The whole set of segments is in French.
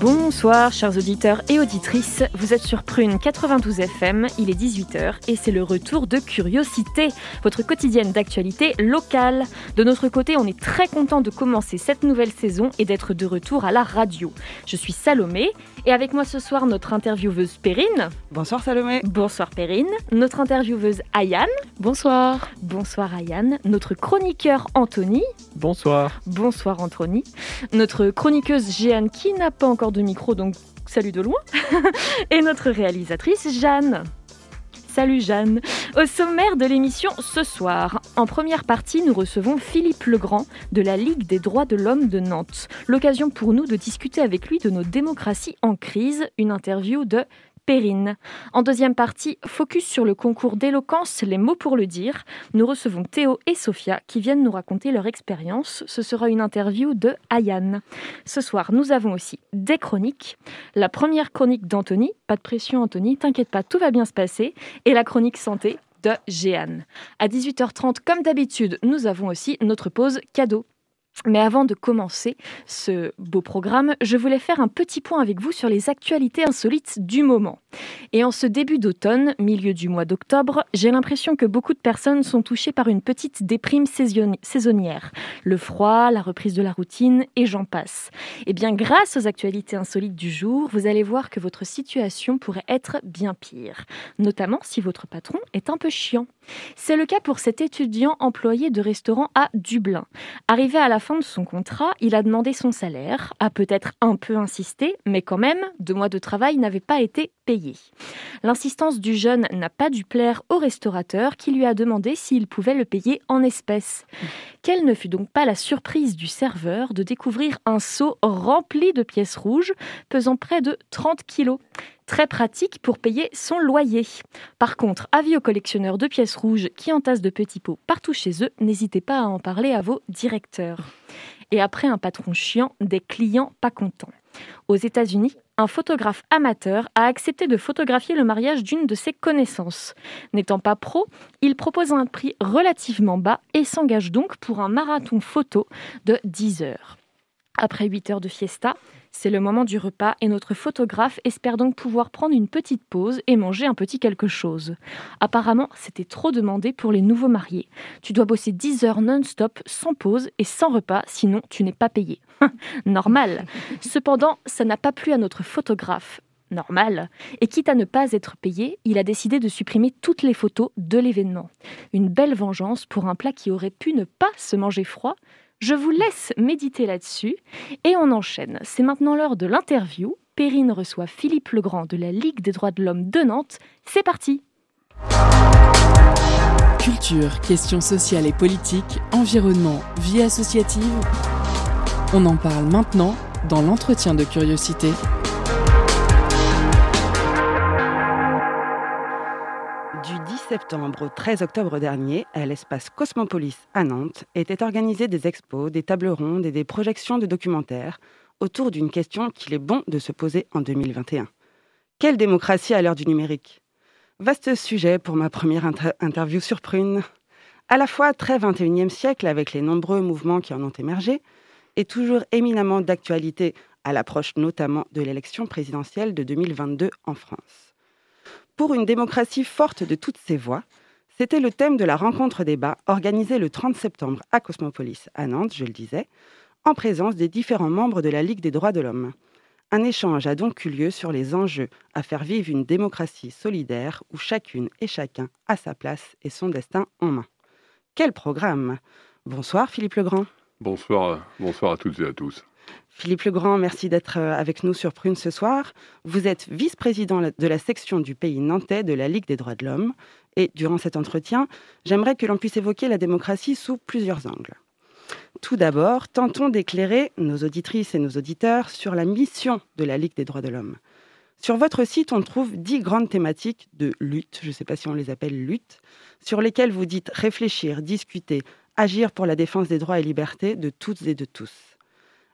Bonsoir chers auditeurs et auditrices, vous êtes sur Prune 92 FM, il est 18h et c'est le retour de Curiosité, votre quotidienne d'actualité locale. De notre côté, on est très content de commencer cette nouvelle saison et d'être de retour à la radio. Je suis Salomé et avec moi ce soir notre intervieweuse Perrine. Bonsoir Salomé. Bonsoir Perrine. Notre intervieweuse Ayane. Bonsoir. Bonsoir Ayane. Notre chroniqueur Anthony. Bonsoir. Bonsoir Anthony. Notre chroniqueuse Jeanne qui n'a pas encore de micro, donc salut de loin. Et notre réalisatrice Jeanne. Salut Jeanne. Au sommaire de l'émission ce soir, en première partie, nous recevons Philippe Legrand de la Ligue des droits de l'homme de Nantes. L'occasion pour nous de discuter avec lui de nos démocraties en crise, une interview de Perrine. En deuxième partie, focus sur le concours d'éloquence Les mots pour le dire. Nous recevons Théo et Sophia qui viennent nous raconter leur expérience. Ce sera une interview de Ayane. Ce soir, nous avons aussi des chroniques. La première chronique d'Anthony, pas de pression Anthony, t'inquiète pas, tout va bien se passer. Et la chronique santé de Jeanne. À 18h30, comme d'habitude, nous avons aussi notre pause cadeau. Mais avant de commencer ce beau programme, je voulais faire un petit point avec vous sur les actualités insolites du moment. Et en ce début d'automne, milieu du mois d'octobre, j'ai l'impression que beaucoup de personnes sont touchées par une petite déprime saisonnière. Le froid, la reprise de la routine et j'en passe. Eh bien grâce aux actualités insolites du jour, vous allez voir que votre situation pourrait être bien pire. Notamment si votre patron est un peu chiant. C'est le cas pour cet étudiant employé de restaurant à Dublin. Arrivé à la fin de son contrat, il a demandé son salaire, a peut-être un peu insisté, mais quand même, deux mois de travail n'avaient pas été L'insistance du jeune n'a pas dû plaire au restaurateur qui lui a demandé s'il pouvait le payer en espèces. Quelle ne fut donc pas la surprise du serveur de découvrir un seau rempli de pièces rouges pesant près de 30 kilos très pratique pour payer son loyer. Par contre, avis aux collectionneurs de pièces rouges qui entassent de petits pots partout chez eux, n'hésitez pas à en parler à vos directeurs. Et après un patron chiant, des clients pas contents. Aux États-Unis, un photographe amateur a accepté de photographier le mariage d'une de ses connaissances. N'étant pas pro, il propose un prix relativement bas et s'engage donc pour un marathon photo de 10 heures. Après 8 heures de fiesta, c'est le moment du repas et notre photographe espère donc pouvoir prendre une petite pause et manger un petit quelque chose. Apparemment, c'était trop demandé pour les nouveaux mariés. Tu dois bosser 10 heures non-stop, sans pause et sans repas, sinon tu n'es pas payé. Normal. Cependant, ça n'a pas plu à notre photographe. Normal. Et quitte à ne pas être payé, il a décidé de supprimer toutes les photos de l'événement. Une belle vengeance pour un plat qui aurait pu ne pas se manger froid, je vous laisse méditer là-dessus et on enchaîne. C'est maintenant l'heure de l'interview. Perrine reçoit Philippe Legrand de la Ligue des droits de l'homme de Nantes. C'est parti Culture, questions sociales et politiques, environnement, vie associative. On en parle maintenant dans l'entretien de curiosité. Septembre au 13 octobre dernier, à l'espace Cosmopolis à Nantes, étaient organisées des expos, des tables rondes et des projections de documentaires autour d'une question qu'il est bon de se poser en 2021. Quelle démocratie à l'heure du numérique? Vaste sujet pour ma première interview sur Prune. À la fois très 21e siècle avec les nombreux mouvements qui en ont émergé, et toujours éminemment d'actualité à l'approche notamment de l'élection présidentielle de 2022 en France. Pour une démocratie forte de toutes ses voix, c'était le thème de la rencontre débat organisée le 30 septembre à Cosmopolis, à Nantes, je le disais, en présence des différents membres de la Ligue des droits de l'homme. Un échange a donc eu lieu sur les enjeux à faire vivre une démocratie solidaire où chacune et chacun a sa place et son destin en main. Quel programme Bonsoir Philippe Legrand. Bonsoir, bonsoir à toutes et à tous. Philippe Legrand, merci d'être euh, avec nous sur Prune ce soir. Vous êtes vice-président de la section du pays nantais de la Ligue des droits de l'homme. Et durant cet entretien, j'aimerais que l'on puisse évoquer la démocratie sous plusieurs angles. Tout d'abord, tentons d'éclairer nos auditrices et nos auditeurs sur la mission de la Ligue des droits de l'homme. Sur votre site, on trouve dix grandes thématiques de lutte, je ne sais pas si on les appelle lutte, sur lesquelles vous dites réfléchir, discuter, agir pour la défense des droits et libertés de toutes et de tous.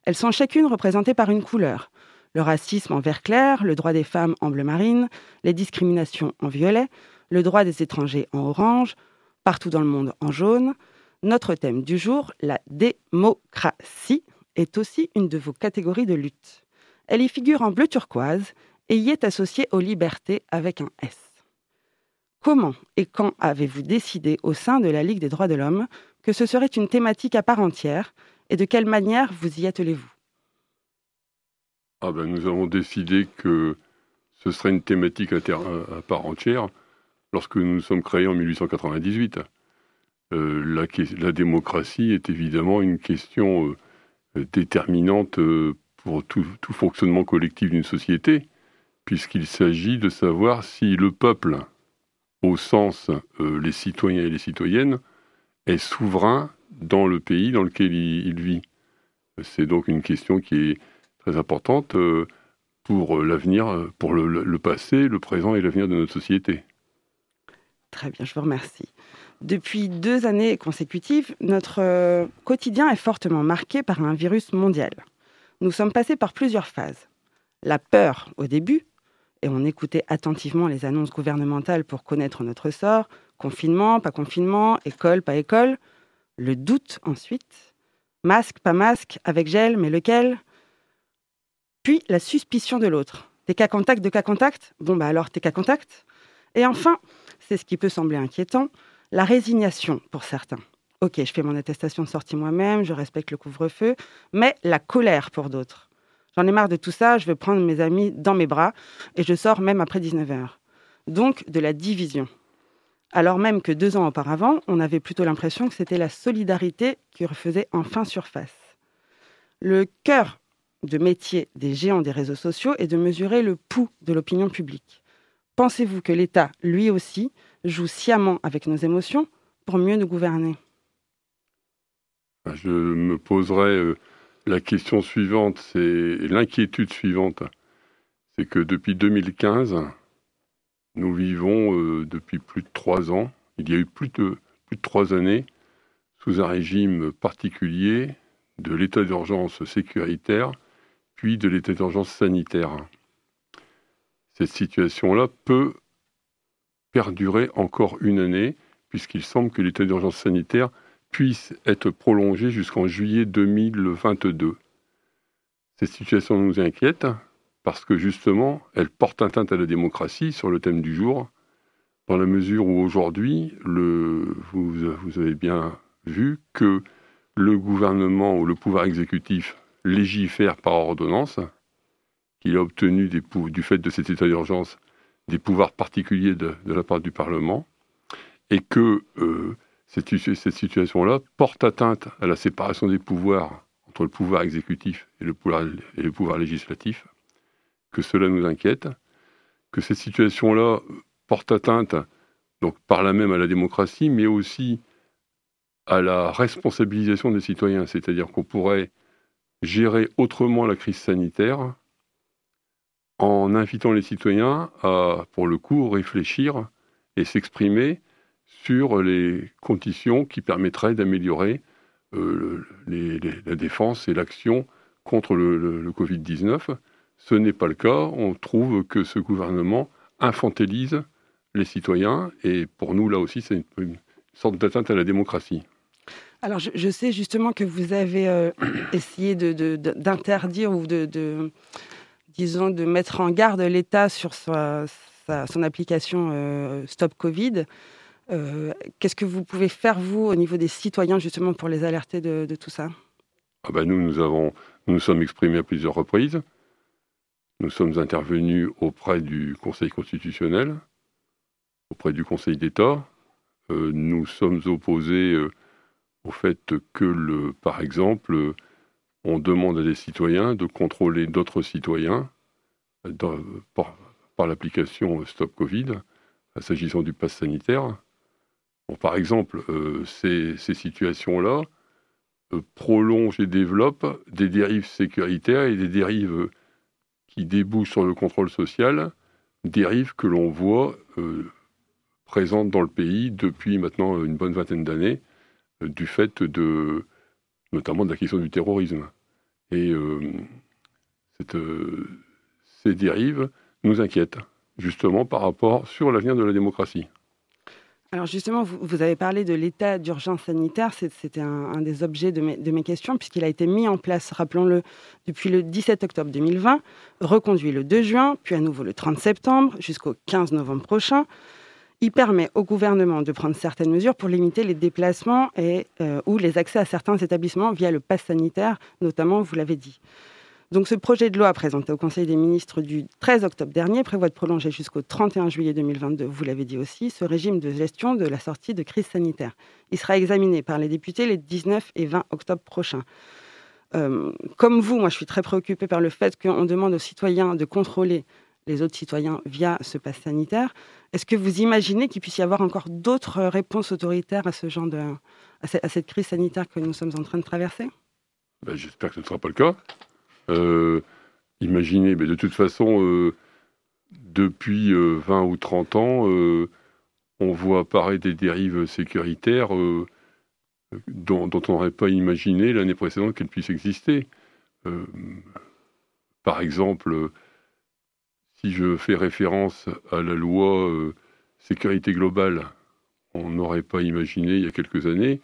Elles sont chacune représentées par une couleur. Le racisme en vert clair, le droit des femmes en bleu marine, les discriminations en violet, le droit des étrangers en orange, partout dans le monde en jaune. Notre thème du jour, la démocratie, est aussi une de vos catégories de lutte. Elle y figure en bleu turquoise et y est associée aux libertés avec un S. Comment et quand avez-vous décidé au sein de la Ligue des droits de l'homme que ce serait une thématique à part entière et de quelle manière vous y attelez-vous? Ah ben, Nous avons décidé que ce serait une thématique à, part entière lorsque nous nous sommes créés en 1898. Euh, la, démocratie est évidemment une question euh, déterminante euh, pour tout, fonctionnement collectif d'une société, puisqu'il s'agit de savoir si le peuple, au sens les citoyens et les citoyennes, est souverain dans le pays dans lequel il, vit. C'est donc une question qui est très importante pour l'avenir, pour le passé, le présent et l'avenir de notre société. Très bien, je vous remercie. Depuis deux années consécutives, notre euh, quotidien est fortement marqué par un virus mondial. Nous sommes passés par plusieurs phases. La peur au début, et on écoutait attentivement les annonces gouvernementales pour connaître notre sort, confinement, pas confinement, école, pas école. Le doute ensuite, masque, pas masque, avec gel, mais lequel? Puis la suspicion de l'autre. T'es cas contact, de cas contact Bon, bah alors t'es cas contact Et enfin, c'est ce qui peut sembler inquiétant, la résignation pour certains. Ok, je fais mon attestation de sortie moi-même, je respecte le couvre-feu, mais la colère pour d'autres. J'en ai marre de tout ça, je veux prendre mes amis dans mes bras et je sors même après 19h. Donc de la division. Alors même que deux ans auparavant, on avait plutôt l'impression que c'était la solidarité qui refaisait enfin surface. Le cœur de métier des géants des réseaux sociaux est de mesurer le pouls de l'opinion publique. Pensez-vous que l'État, lui aussi, joue sciemment avec nos émotions pour mieux nous gouverner? Je me poserai euh, la question suivante, c'est l'inquiétude suivante. C'est que depuis 2015, nous vivons euh, depuis plus de trois ans, il y a eu plus de, plus de trois années, sous un régime particulier de l'état d'urgence sécuritaire, puis de l'état d'urgence sanitaire. Cette situation-là peut perdurer encore une année, puisqu'il semble que l'état d'urgence sanitaire puisse être prolongé jusqu'en juillet 2022. Cette situation nous inquiète parce que justement, elle porte atteinte à la démocratie sur le thème du jour, dans la mesure où aujourd'hui, vous, avez bien vu que le gouvernement ou le pouvoir exécutif légifère par ordonnance, il a obtenu du fait de cet état d'urgence des pouvoirs particuliers de, la part du Parlement, et que euh, cette, situation-là porte atteinte à la séparation des pouvoirs entre le pouvoir exécutif et le pouvoir législatif, que cela nous inquiète, que cette situation-là porte atteinte donc par là même à la démocratie, mais aussi à la responsabilisation des citoyens, c'est-à-dire qu'on pourrait gérer autrement la crise sanitaire en invitant les citoyens à, pour le coup, réfléchir et s'exprimer sur les conditions qui permettraient d'améliorer euh, la défense et l'action contre le, Covid-19. Ce n'est pas le cas. On trouve que ce gouvernement infantilise les citoyens et pour nous, là aussi, c'est une, sorte d'atteinte à la démocratie. Alors, je, sais justement que vous avez euh, essayé d'interdire ou de, disons, de mettre en garde l'État sur son application euh, Stop Covid. Euh, qu'est-ce que vous pouvez faire, vous, au niveau des citoyens, justement, pour les alerter de, tout ça? Ah ben Nous, nous, avons, nous sommes exprimés à plusieurs reprises. Nous sommes intervenus auprès du Conseil constitutionnel, auprès du Conseil d'État. Euh, nous sommes opposés au fait que, par exemple, on demande à des citoyens de contrôler d'autres citoyens par, l'application Stop Covid, s'agissant du pass sanitaire. par exemple, euh, ces, situations-là prolonge et développe des dérives sécuritaires et des dérives qui débouchent sur le contrôle social, dérives que l'on voit présentes dans le pays depuis maintenant une bonne vingtaine d'années, du fait de notamment de la question du terrorisme. Et cette, ces dérives nous inquiètent, justement par rapport sur l'avenir de la démocratie. Alors justement, vous, avez parlé de l'état d'urgence sanitaire, c'était un, des objets de mes, questions, puisqu'il a été mis en place, rappelons-le, depuis le 17 octobre 2020, reconduit le 2 juin, puis à nouveau le 30 septembre, jusqu'au 15 novembre prochain. Il permet au gouvernement de prendre certaines mesures pour limiter les déplacements et, euh, ou les accès à certains établissements via le pass sanitaire, notamment, vous l'avez dit. Donc ce projet de loi présenté au Conseil des ministres du 13 octobre dernier prévoit de prolonger jusqu'au 31 juillet 2022, vous l'avez dit aussi, ce régime de gestion de la sortie de crise sanitaire. Il sera examiné par les députés les 19 et 20 octobre prochains. Euh, comme vous, moi je suis très préoccupée par le fait qu'on demande aux citoyens de contrôler les autres citoyens via ce pass sanitaire. Est-ce que vous imaginez qu'il puisse y avoir encore d'autres réponses autoritaires à ce genre de, à cette crise sanitaire que nous sommes en train de traverser? Ben, J'espère que ce ne sera pas le cas. Euh, imaginez, mais de toute façon, euh, depuis 20 euh, ou 30 ans, on voit apparaître des dérives sécuritaires dont, on n'aurait pas imaginé l'année précédente qu'elles puissent exister. par exemple, si je fais référence à la loi sécurité globale, on n'aurait pas imaginé il y a quelques années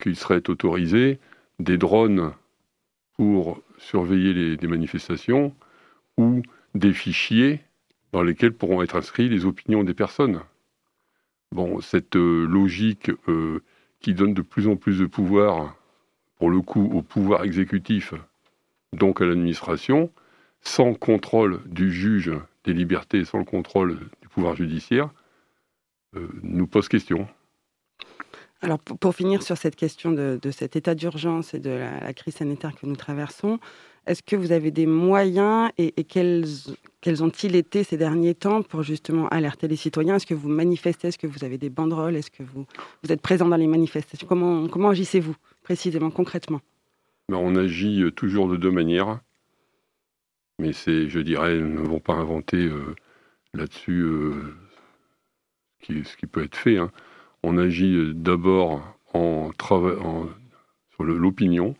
qu'il serait autorisé des drones pour surveiller les, des manifestations ou des fichiers dans lesquels pourront être inscrits les opinions des personnes. Bon, cette euh, logique euh, qui donne de plus en plus de pouvoir, pour le coup, au pouvoir exécutif, donc à l'administration, sans contrôle du juge des libertés, sans le contrôle du pouvoir judiciaire, euh, nous pose question. Alors, pour, finir sur cette question de, cet état d'urgence et de la, crise sanitaire que nous traversons, est-ce que vous avez des moyens et, quels, ont-ils été ces derniers temps pour justement alerter les citoyens? Est-ce que vous manifestez? Est-ce que vous avez des banderoles? Est-ce que vous, êtes présent dans les manifestations? Comment, agissez-vous précisément, concrètement? Ben, On agit euh, toujours de deux manières. Mais c'est, je dirais, nous n'avons pas inventé euh, là-dessus euh, ce, qui, peut être fait. Hein on agit euh, d'abord en, sur l'opinion,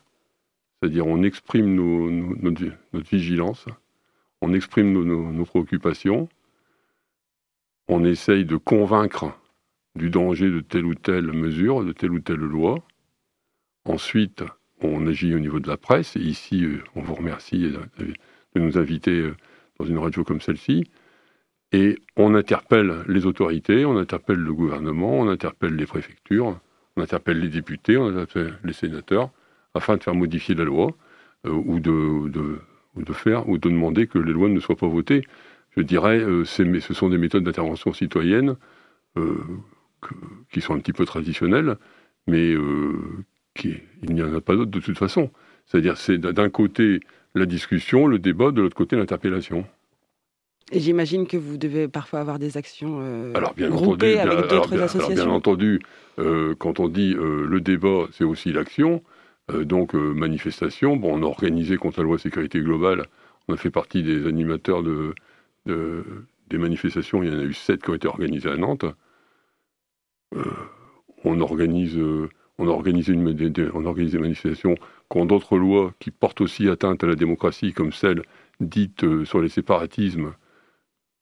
c'est-à-dire on exprime notre, vigilance, on exprime nos, préoccupations, on essaye de convaincre du danger de telle ou telle mesure, de telle ou telle loi. Ensuite, on agit au niveau de la presse, et ici, euh, on vous remercie de nous inviter euh, dans une radio comme celle-ci. Et on interpelle les autorités, on interpelle le gouvernement, on interpelle les préfectures, on interpelle les députés, on interpelle les sénateurs, afin de faire modifier la loi euh, ou, de, faire ou de demander que les lois ne soient pas votées. Je dirais, euh, ce sont des méthodes d'intervention citoyenne euh, qui sont un petit peu traditionnelles, mais qui, il n'y en a pas d'autres de toute façon. C'est-à-dire, c'est d'un côté la discussion, le débat, de l'autre côté l'interpellation. Et j'imagine que vous devez parfois avoir des actions euh, alors, bien groupées entendu, avec d'autres associations. bien entendu, euh, quand on dit euh, le débat, c'est aussi l'action. donc, manifestation, bon, on a organisé contre la loi sécurité globale, on a fait partie des animateurs de, des manifestations, il y en a eu sept qui ont été organisées à Nantes. on organise... on a organisé une, des, on organise des manifestations contre d'autres lois qui portent aussi atteinte à la démocratie, comme celle dite sur les séparatismes,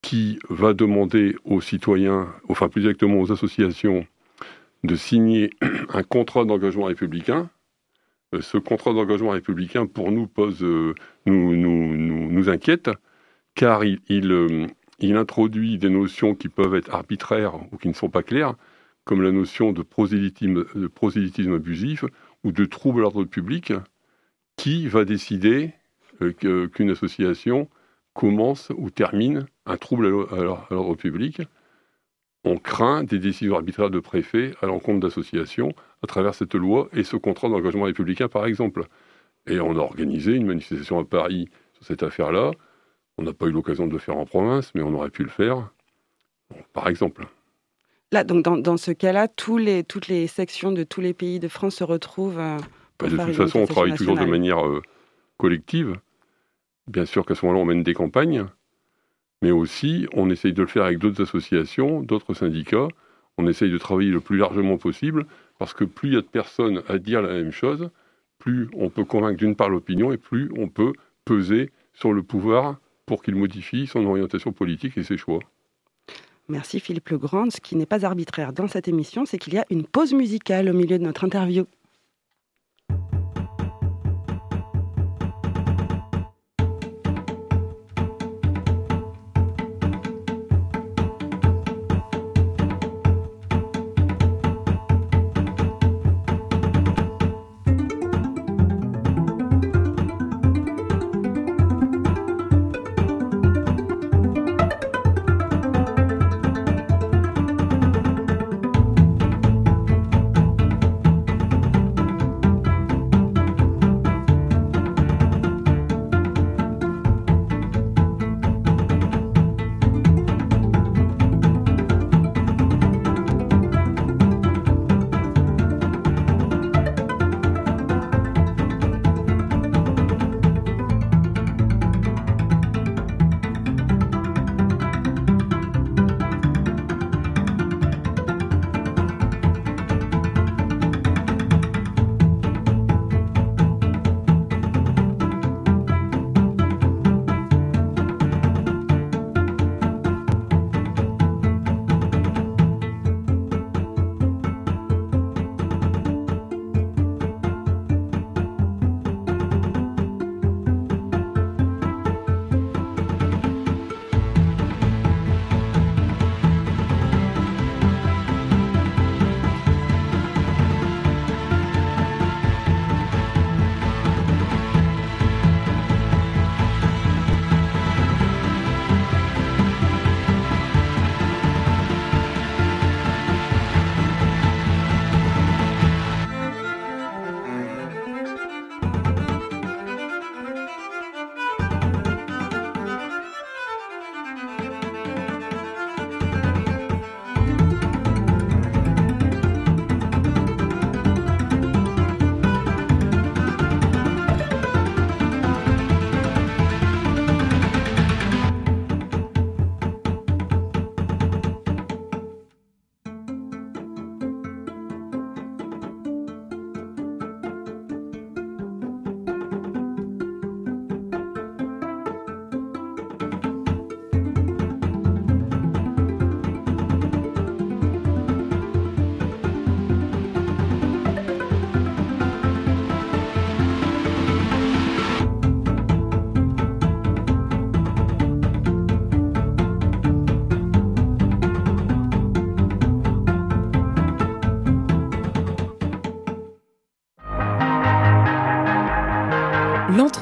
qui va demander aux citoyens, enfin plus exactement aux associations, de signer un contrat d'engagement républicain. Euh, ce contrat d'engagement républicain, pour nous, pose, euh, nous, nous, nous, inquiète, car il, il, euh, il, introduit des notions qui peuvent être arbitraires ou qui ne sont pas claires, comme la notion de prosélytisme, de prosélytisme abusif ou de trouble à l'ordre public, qui va décider qu'une association commence ou termine un trouble à l'ordre public, on craint des décisions arbitraires de préfet à l'encontre d'associations à travers cette loi et ce contrat d'engagement républicain, par exemple. Et on a organisé une manifestation à Paris sur cette affaire-là. On n'a pas eu l'occasion de le faire en province, mais on aurait pu le faire, par exemple. Là, donc dans, ce cas-là, les, toutes les sections de tous les pays de France se retrouvent euh, bah, De toute façon, on travaille toujours de manière collective. Bien sûr qu'à ce moment-là, on mène des campagnes, mais aussi on essaye de le faire avec d'autres associations, d'autres syndicats. On essaye de travailler le plus largement possible, parce que plus il y a de personnes à dire la même chose, plus on peut convaincre d'une part l'opinion et plus on peut peser sur le pouvoir pour qu'il modifie son orientation politique et ses choix. Merci Philippe Legrand. Ce qui n'est pas arbitraire dans cette émission, c'est qu'il y a une pause musicale au milieu de notre interview.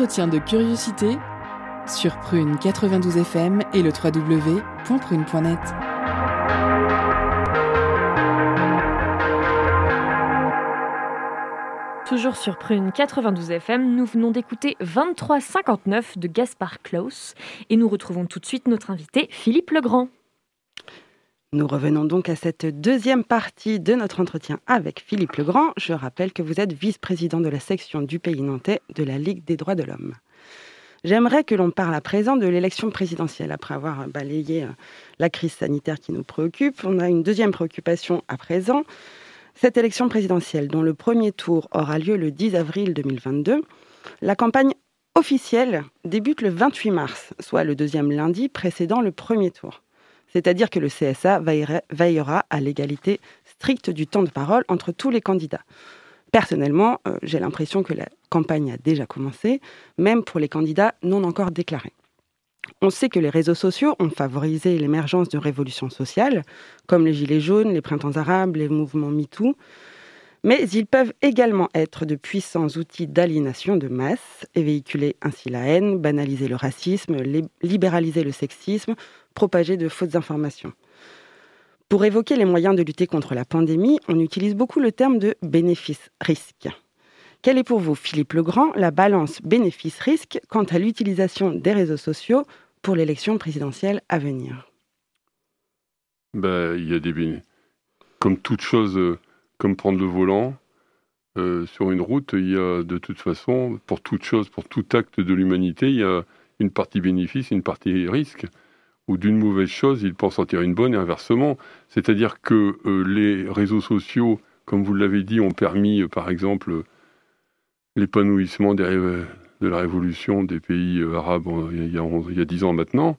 Entretien de curiosité sur Prune 92 FM et le www.prune.net. Toujours sur Prune 92 FM, nous venons d'écouter 2359 de Gaspard Klaus et nous retrouvons tout de suite notre invité Philippe Legrand. Nous revenons donc à cette deuxième partie de notre entretien avec Philippe Legrand. Je rappelle que vous êtes vice-président de la section du pays nantais de la Ligue des droits de l'homme. J'aimerais que l'on parle à présent de l'élection présidentielle. Après avoir balayé euh, la crise sanitaire qui nous préoccupe, on a une deuxième préoccupation à présent. Cette élection présidentielle, dont le premier tour aura lieu le 10 avril 2022, la campagne officielle débute le 28 mars, soit le deuxième lundi précédant le premier tour c'est-à-dire que le CSA veillera à l'égalité stricte du temps de parole entre tous les candidats. Personnellement, euh, j'ai l'impression que la campagne a déjà commencé, même pour les candidats non encore déclarés. On sait que les réseaux sociaux ont favorisé l'émergence de révolutions sociales, comme les Gilets jaunes, les printemps arabes, les mouvements MeToo, mais ils peuvent également être de puissants outils d'aliénation de masse et véhiculer ainsi la haine, banaliser le racisme, libéraliser le sexisme, propager de fausses informations. Pour évoquer les moyens de lutter contre la pandémie, on utilise beaucoup le terme de bénéfice-risque. Quelle est pour vous, Philippe Legrand, la balance bénéfice-risque quant à l'utilisation des réseaux sociaux pour l'élection présidentielle à venir? Ben, Il y a des Comme toute chose, euh, comme prendre le volant, euh, sur une route, il y a de toute façon, pour toute chose, pour tout acte de l'humanité, il y a une partie bénéfice une partie risque. Ou d'une mauvaise chose, il peut en sortir une bonne et inversement. C'est-à-dire que euh, les réseaux sociaux, comme vous l'avez dit, ont permis, euh, par exemple, l'épanouissement de la révolution des pays arabes il y, a, il y a 10 ans maintenant.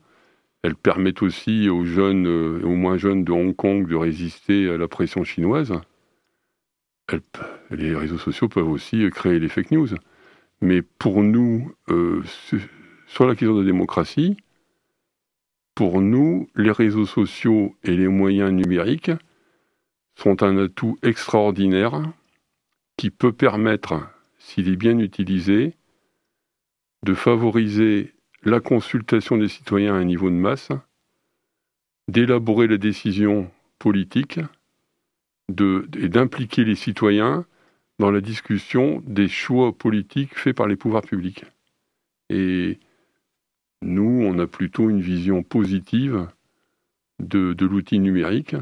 Elles permettent aussi aux jeunes aux moins jeunes de Hong Kong de résister à la pression chinoise les réseaux sociaux peuvent aussi créer les fake news. Mais pour nous, euh, sur la question de la démocratie, pour nous, les réseaux sociaux et les moyens numériques sont un atout extraordinaire qui peut permettre, s'il est bien utilisé, de favoriser la consultation des citoyens à un niveau de masse, d'élaborer les décisions politiques et d'impliquer les citoyens dans la discussion des choix politiques faits par les pouvoirs publics. Nous, on a plutôt une vision positive de, l'outil numérique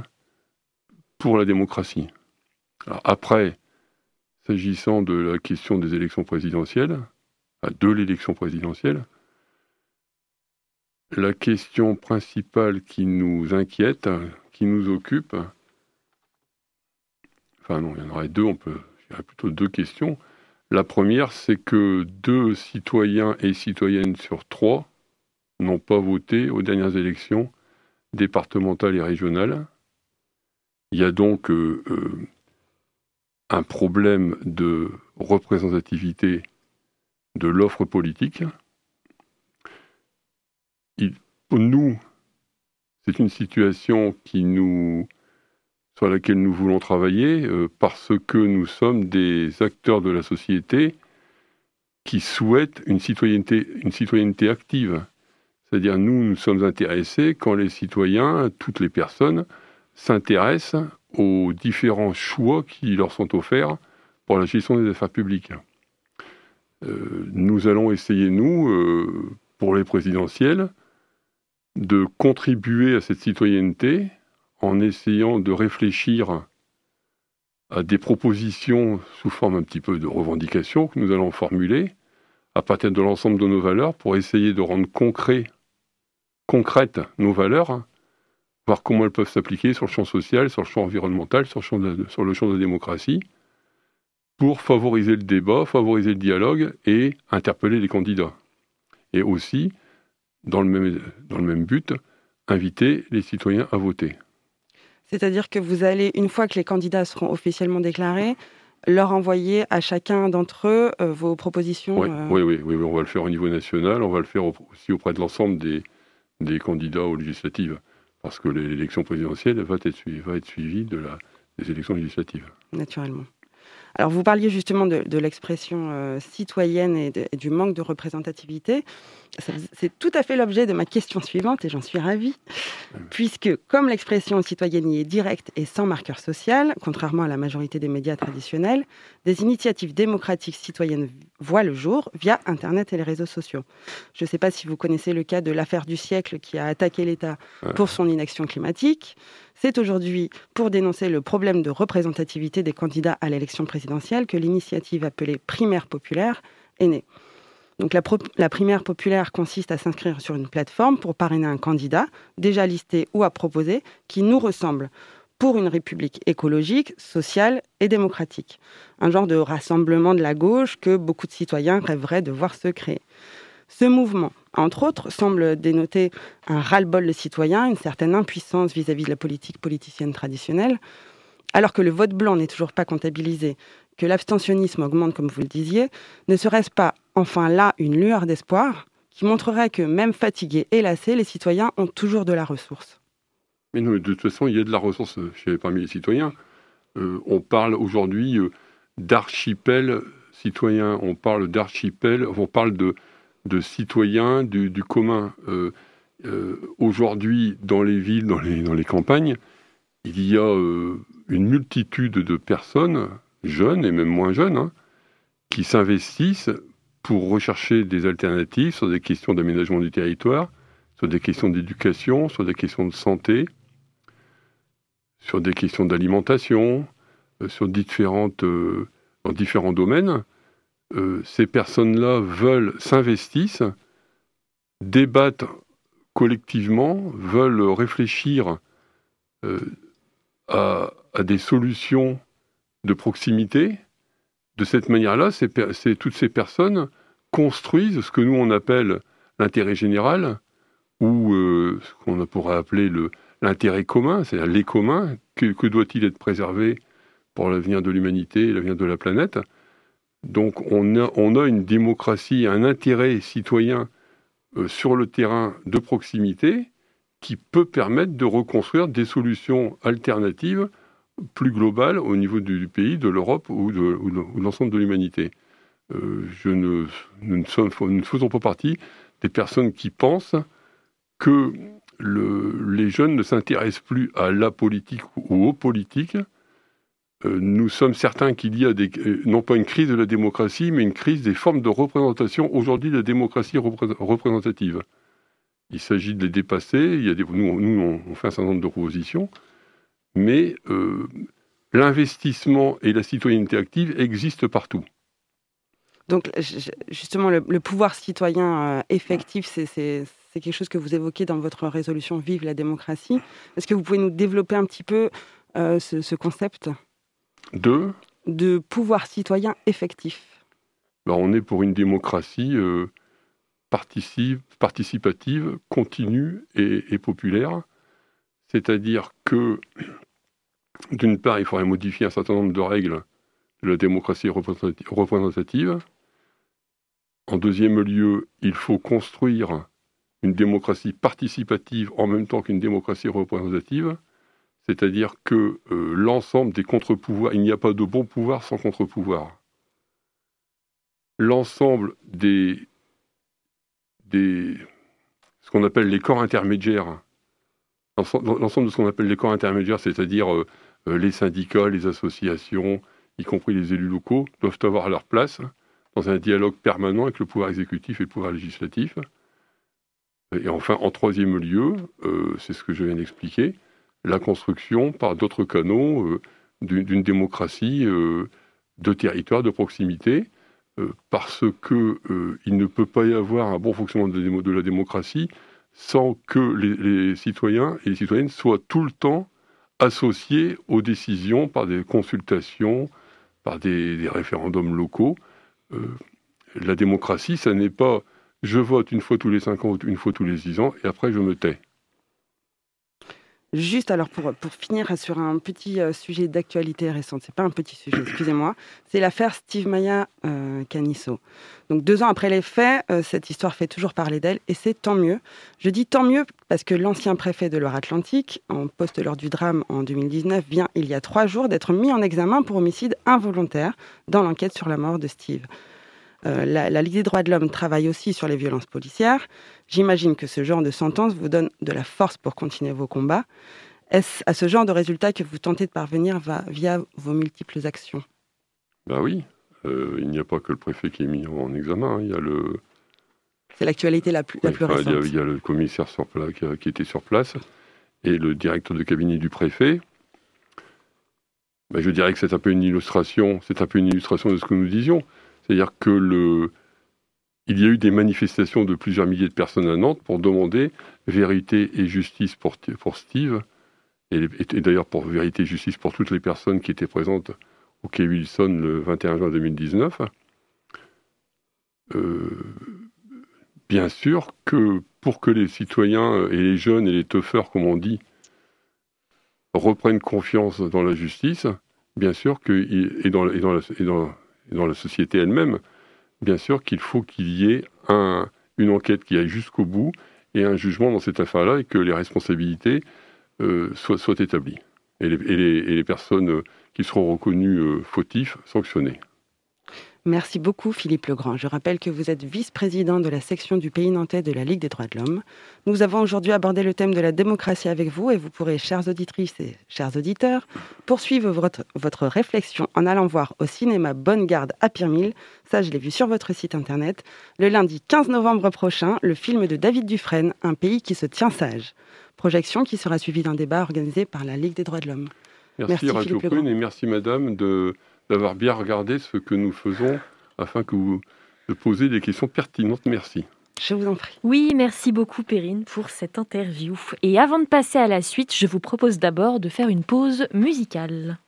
pour la démocratie. après, s'agissant de la question des élections présidentielles, de l'élection présidentielle, la question principale qui nous inquiète, qui nous occupe, enfin non, il y en aurait deux, on peut, il y plutôt deux questions. La première, c'est que deux citoyens et citoyennes sur trois n'ont pas voté aux dernières élections départementales et régionales. Il y a donc euh, euh, un problème de représentativité de l'offre politique. pour nous, c'est une situation qui nous sur laquelle nous voulons travailler euh, parce que nous sommes des acteurs de la société qui souhaitent une citoyenneté, une citoyenneté active. C'est-à-dire nous, nous sommes intéressés quand les citoyens, toutes les personnes, s'intéressent aux différents choix qui leur sont offerts pour la gestion des affaires publiques. Euh, nous allons essayer, nous, euh, pour les présidentielles, de contribuer à cette citoyenneté en essayant de réfléchir à des propositions sous forme un petit peu de revendications que nous allons formuler à partir de l'ensemble de nos valeurs pour essayer de rendre concret, concrètes nos valeurs, voir comment elles peuvent s'appliquer sur le champ social, sur le champ environnemental, sur le champ de, sur le champ de la démocratie, pour favoriser le débat, favoriser le dialogue et interpeller les candidats. Et aussi, dans le même, dans le même but, inviter les citoyens à voter. C'est-à-dire que vous allez, une fois que les candidats seront officiellement déclarés, leur envoyer à chacun d'entre eux euh, vos propositions euh oui, oui, oui, on va le faire au niveau national, on va le faire aussi auprès de l'ensemble des, des candidats aux législatives, parce que l'élection présidentielle va être, suivie, suivie de la, des élections législatives. Naturellement. Alors, vous parliez justement de, l'expression euh, citoyenne et, du manque de représentativité. C'est tout à fait l'objet de ma question suivante et j'en suis ravie, puisque comme l'expression citoyenne y est directe et sans marqueur social, contrairement à la majorité des médias traditionnels, des initiatives démocratiques citoyennes voient le jour via Internet et les réseaux sociaux. Je ne sais pas si vous connaissez le cas de l'affaire du siècle qui a attaqué l'État pour son inaction climatique. C'est aujourd'hui pour dénoncer le problème de représentativité des candidats à l'élection présidentielle que l'initiative appelée primaire populaire est née. La, primaire populaire consiste à s'inscrire sur une plateforme pour parrainer un candidat déjà listé ou à proposer qui nous ressemble pour une république écologique, sociale et démocratique. Un genre de rassemblement de la gauche que beaucoup de citoyens rêveraient de voir se créer. Ce mouvement, entre autres, semble dénoter un ras-le-bol de citoyens, une certaine impuissance vis-à-vis de la politique politicienne traditionnelle, alors que le vote blanc n'est toujours pas comptabilisé, que l'abstentionnisme augmente comme vous le disiez, ne serait-ce pas enfin là une lueur d'espoir qui montrerait que même fatigués et lassés, les citoyens ont toujours de la ressource? Mais non, de toute façon, il y a de la ressource chez, parmi les citoyens. Euh, on parle aujourd'hui euh, d'archipel citoyen, on parle d'archipel, on parle de de citoyens du, commun. Euh, euh, aujourd'hui, dans les villes, dans les, dans les campagnes, il y a euh, une multitude de personnes, jeunes et même moins jeunes, hein, qui s'investissent pour rechercher des alternatives sur des questions d'aménagement du territoire, sur des questions d'éducation, sur des questions de santé, sur des questions d'alimentation, sur différentes dans différents domaines. Euh, ces personnes-là veulent s'investissent, débattent collectivement, veulent réfléchir euh, à, des solutions de proximité. De cette manière-là, toutes ces personnes construisent ce que nous on appelle l'intérêt général, ou euh, ce qu'on pourrait appeler l'intérêt commun, c'est-à-dire les communs, que, doit-il être préservé pour l'avenir de l'humanité et l'avenir de la planète? Donc on a, une démocratie, un intérêt citoyen euh, sur le terrain de proximité qui peut permettre de reconstruire des solutions alternatives plus globales au niveau du, pays, de l'Europe ou de, l'ensemble de l'humanité. Euh, nous, ne nous ne faisons pas partie des personnes qui pensent que les jeunes ne s'intéressent plus à la politique ou aux politiques. Euh, nous sommes certains qu'il y a des, euh, non pas une crise de la démocratie, mais une crise des formes de représentation aujourd'hui de la démocratie représentative. Il s'agit de les dépasser. Des, nous, on fait un certain nombre de propositions, mais euh, l'investissement et la citoyenneté active existent partout. Donc, justement, le, pouvoir citoyen effectif, c'est quelque chose que vous évoquez dans votre résolution Vive la démocratie. Est-ce que vous pouvez nous développer un petit peu ce, concept? De De pouvoir citoyen effectif. Ben, on est pour une démocratie euh, participative, continue et, populaire. C'est-à-dire que, d'une part, il faudrait modifier un certain nombre de règles de la démocratie représentative. En deuxième lieu, il faut construire une démocratie participative en même temps qu'une démocratie représentative, c'est-à-dire que euh, l'ensemble des contre-pouvoirs, il n'y a pas de bon pouvoir sans contre-pouvoir. L'ensemble des, ce qu'on appelle les corps intermédiaires, l'ensemble de ce qu'on appelle les corps intermédiaires, c'est-à-dire euh, euh, les syndicats, les associations, y compris les élus locaux, doivent avoir leur place dans un dialogue permanent avec le pouvoir exécutif et le pouvoir législatif. Et enfin, en troisième lieu, c'est ce que je viens d'expliquer, la construction par d'autres canaux euh, d'une démocratie euh, de territoire, de proximité, parce qu'il ne peut pas y avoir un bon fonctionnement de, la démocratie sans que les, citoyens et les citoyennes soient tout le temps associés aux décisions par des consultations, par des, des référendums locaux. la démocratie, ça n'est pas je vote une fois tous les 5 ans, une fois tous les 10 ans, et après je me tais. Juste alors pour, pour finir sur un petit euh, sujet d'actualité récente, c'est pas un petit sujet, excusez-moi, c'est l'affaire Steve Maya euh, Canisso. Donc deux ans après les faits, euh, cette histoire fait toujours parler d'elle et c'est tant mieux. Je dis tant mieux parce que l'ancien préfet de Loire-Atlantique, en poste lors du drame en 2019, vient il y a trois jours d'être mis en examen pour homicide involontaire dans l'enquête sur la mort de Steve. Euh, la, Ligue des droits de l'homme travaille aussi sur les violences policières. J'imagine que ce genre de sentence vous donne de la force pour continuer vos combats. Est-ce à ce genre de résultat que vous tentez de parvenir via vos multiples actions? Ben oui, euh, il n'y a pas que le préfet qui est mis en examen, hein. il y a le... C'est l'actualité la plus, récente. Il y, a, le commissaire sur place, qui, était sur place et le directeur de cabinet du préfet. Ben, je dirais que c'est un peu une illustration, c'est un peu une illustration de ce que nous disions. C'est-à-dire que le, il y a eu des manifestations de plusieurs milliers de personnes à Nantes pour demander vérité et justice pour, Steve, et, d'ailleurs pour vérité et justice pour toutes les personnes qui étaient présentes au Quai Wilson le 21 juin 2019. Euh, bien sûr que pour que les citoyens et les jeunes et les toughers, comme on dit, reprennent confiance dans la justice, bien sûr que, et dans, dans, et dans dans la société elle-même, bien sûr qu'il faut qu'il y ait une enquête qui aille jusqu'au bout et un jugement dans cette affaire-là et que les responsabilités euh, soient, établies et les, personnes euh, qui seront reconnues euh, fautifs sanctionnées. Merci beaucoup Philippe Legrand. Je rappelle que vous êtes vice-président de la section du pays nantais de la Ligue des droits de l'homme. Nous avons aujourd'hui abordé le thème de la démocratie avec vous et vous pourrez, chères auditrices et chers auditeurs, poursuivre votre, votre réflexion en allant voir au cinéma Bonne Garde à Pirmille, ça je l'ai vu sur votre site internet, le lundi 15 novembre prochain, le film de David Dufresne, Un pays qui se tient sage. Projection qui sera suivie d'un débat organisé par la Ligue des droits de l'homme. Merci, merci Radio Prune et merci Madame de d'avoir bien regardé ce que nous faisons afin que vous de poser des questions pertinentes. Merci. Je vous en prie. Oui, merci beaucoup Perrine pour cette interview. Et avant de passer à la suite, je vous propose d'abord de faire une pause musicale.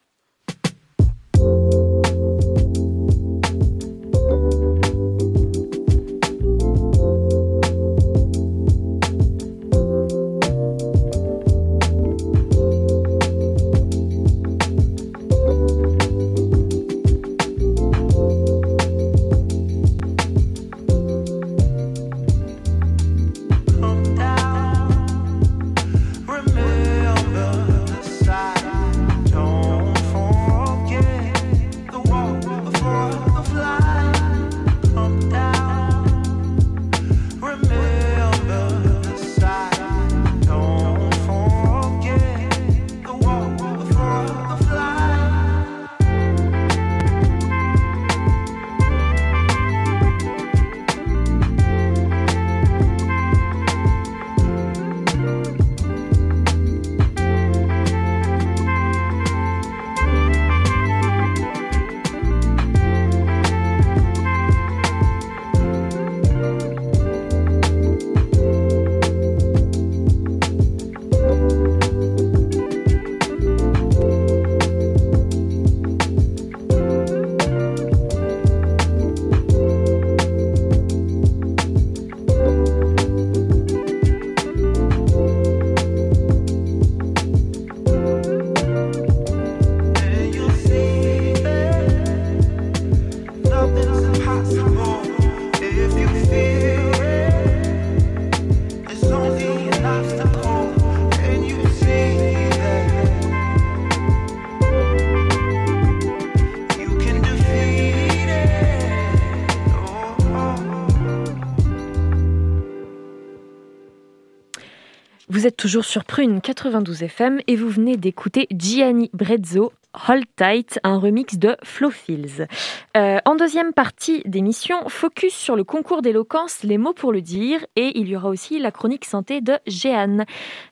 Vous êtes toujours sur Prune 92 FM et vous venez d'écouter Gianni Brezzo, Hold Tight, un remix de Flowfields. Euh, en deuxième partie d'émission, focus sur le concours d'éloquence, les mots pour le dire, et il y aura aussi la chronique santé de Jeanne.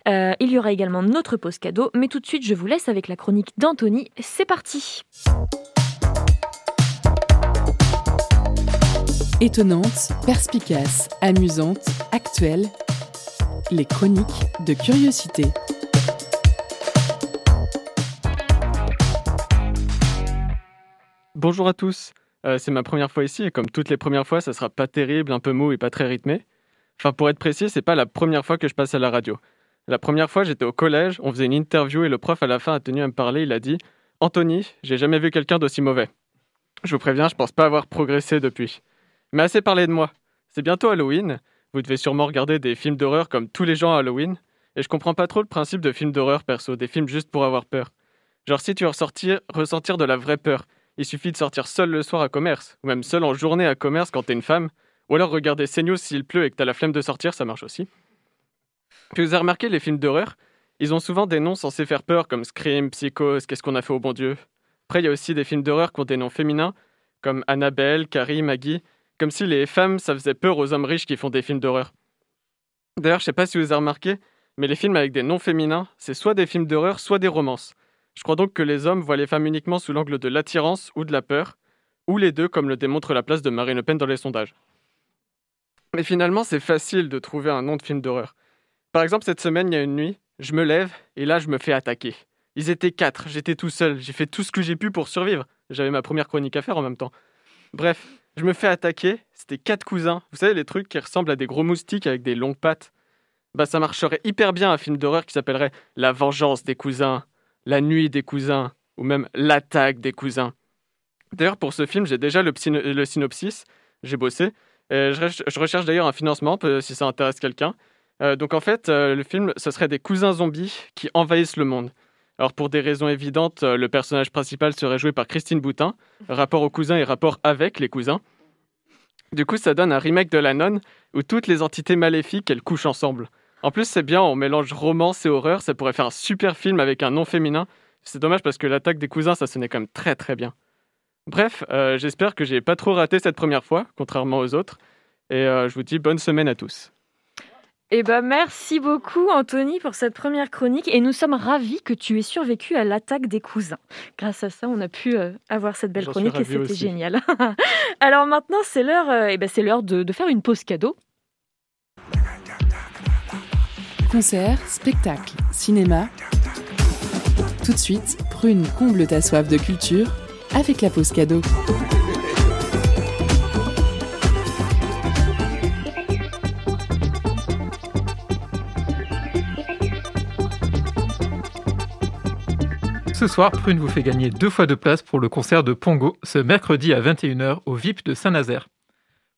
Euh, il y aura également notre pause cadeau, mais tout de suite, je vous laisse avec la chronique d'Anthony. C'est parti! Étonnante, perspicace, amusante, actuelle, les chroniques de curiosité. Bonjour à tous, euh, c'est ma première fois ici et comme toutes les premières fois, ça sera pas terrible, un peu mou et pas très rythmé. Enfin, pour être précis, c'est pas la première fois que je passe à la radio. La première fois, j'étais au collège, on faisait une interview et le prof à la fin a tenu à me parler. Il a dit Anthony, j'ai jamais vu quelqu'un d'aussi mauvais. Je vous préviens, je pense pas avoir progressé depuis. Mais assez parlé de moi. C'est bientôt Halloween vous devez sûrement regarder des films d'horreur comme tous les gens à Halloween. Et je comprends pas trop le principe de films d'horreur perso, des films juste pour avoir peur. Genre si tu veux ressortir, ressentir de la vraie peur, il suffit de sortir seul le soir à commerce, ou même seul en journée à commerce quand t'es une femme, ou alors regarder CNews s'il pleut et que t'as la flemme de sortir, ça marche aussi. Puis vous avez remarqué les films d'horreur Ils ont souvent des noms censés faire peur comme Scream, Psychose, Qu'est-ce qu'on a fait au bon Dieu Après il y a aussi des films d'horreur qui ont des noms féminins comme Annabelle, Carrie, Maggie, comme si les femmes, ça faisait peur aux hommes riches qui font des films d'horreur. D'ailleurs, je sais pas si vous avez remarqué, mais les films avec des noms féminins, c'est soit des films d'horreur, soit des romances. Je crois donc que les hommes voient les femmes uniquement sous l'angle de l'attirance ou de la peur, ou les deux, comme le démontre la place de Marine Le Pen dans les sondages. Mais finalement, c'est facile de trouver un nom de film d'horreur. Par exemple, cette semaine, il y a une nuit, je me lève et là, je me fais attaquer. Ils étaient quatre, j'étais tout seul, j'ai fait tout ce que j'ai pu pour survivre. J'avais ma première chronique à faire en même temps. Bref, je me fais attaquer, c'était quatre cousins. Vous savez, les trucs qui ressemblent à des gros moustiques avec des longues pattes Bah, ça marcherait hyper bien un film d'horreur qui s'appellerait La vengeance des cousins, La nuit des cousins, ou même L'attaque des cousins. D'ailleurs, pour ce film, j'ai déjà le, synopsis, j'ai bossé. je, recherche d'ailleurs un financement si ça intéresse quelqu'un. Euh, donc en fait, euh, le film, ce serait des cousins zombies qui envahissent le monde. Alors pour des raisons évidentes, euh, le personnage principal serait joué par Christine Boutin, rapport aux cousins et rapport avec les cousins. Du coup, ça donne un remake de La Nonne où toutes les entités maléfiques, elles couchent ensemble. En plus, c'est bien, on mélange romance et horreur, ça pourrait faire un super film avec un nom féminin. C'est dommage parce que l'attaque des cousins, ça sonnait quand même très très bien. Bref, euh, j'espère que j'ai pas trop raté cette première fois, contrairement aux autres. Et euh, je vous dis bonne semaine à tous. Eh ben, merci beaucoup Anthony pour cette première chronique et nous sommes ravis que tu aies survécu à l'attaque des cousins. Grâce à ça, on a pu euh, avoir cette belle chronique et c'était génial. Alors maintenant, c'est l'heure euh, eh ben, c'est l'heure de, de faire une pause cadeau. Concert, spectacle, cinéma. Tout de suite, Prune comble ta soif de culture avec la pause cadeau. Ce soir, Prune vous fait gagner deux fois de place pour le concert de Pongo ce mercredi à 21h au VIP de Saint-Nazaire.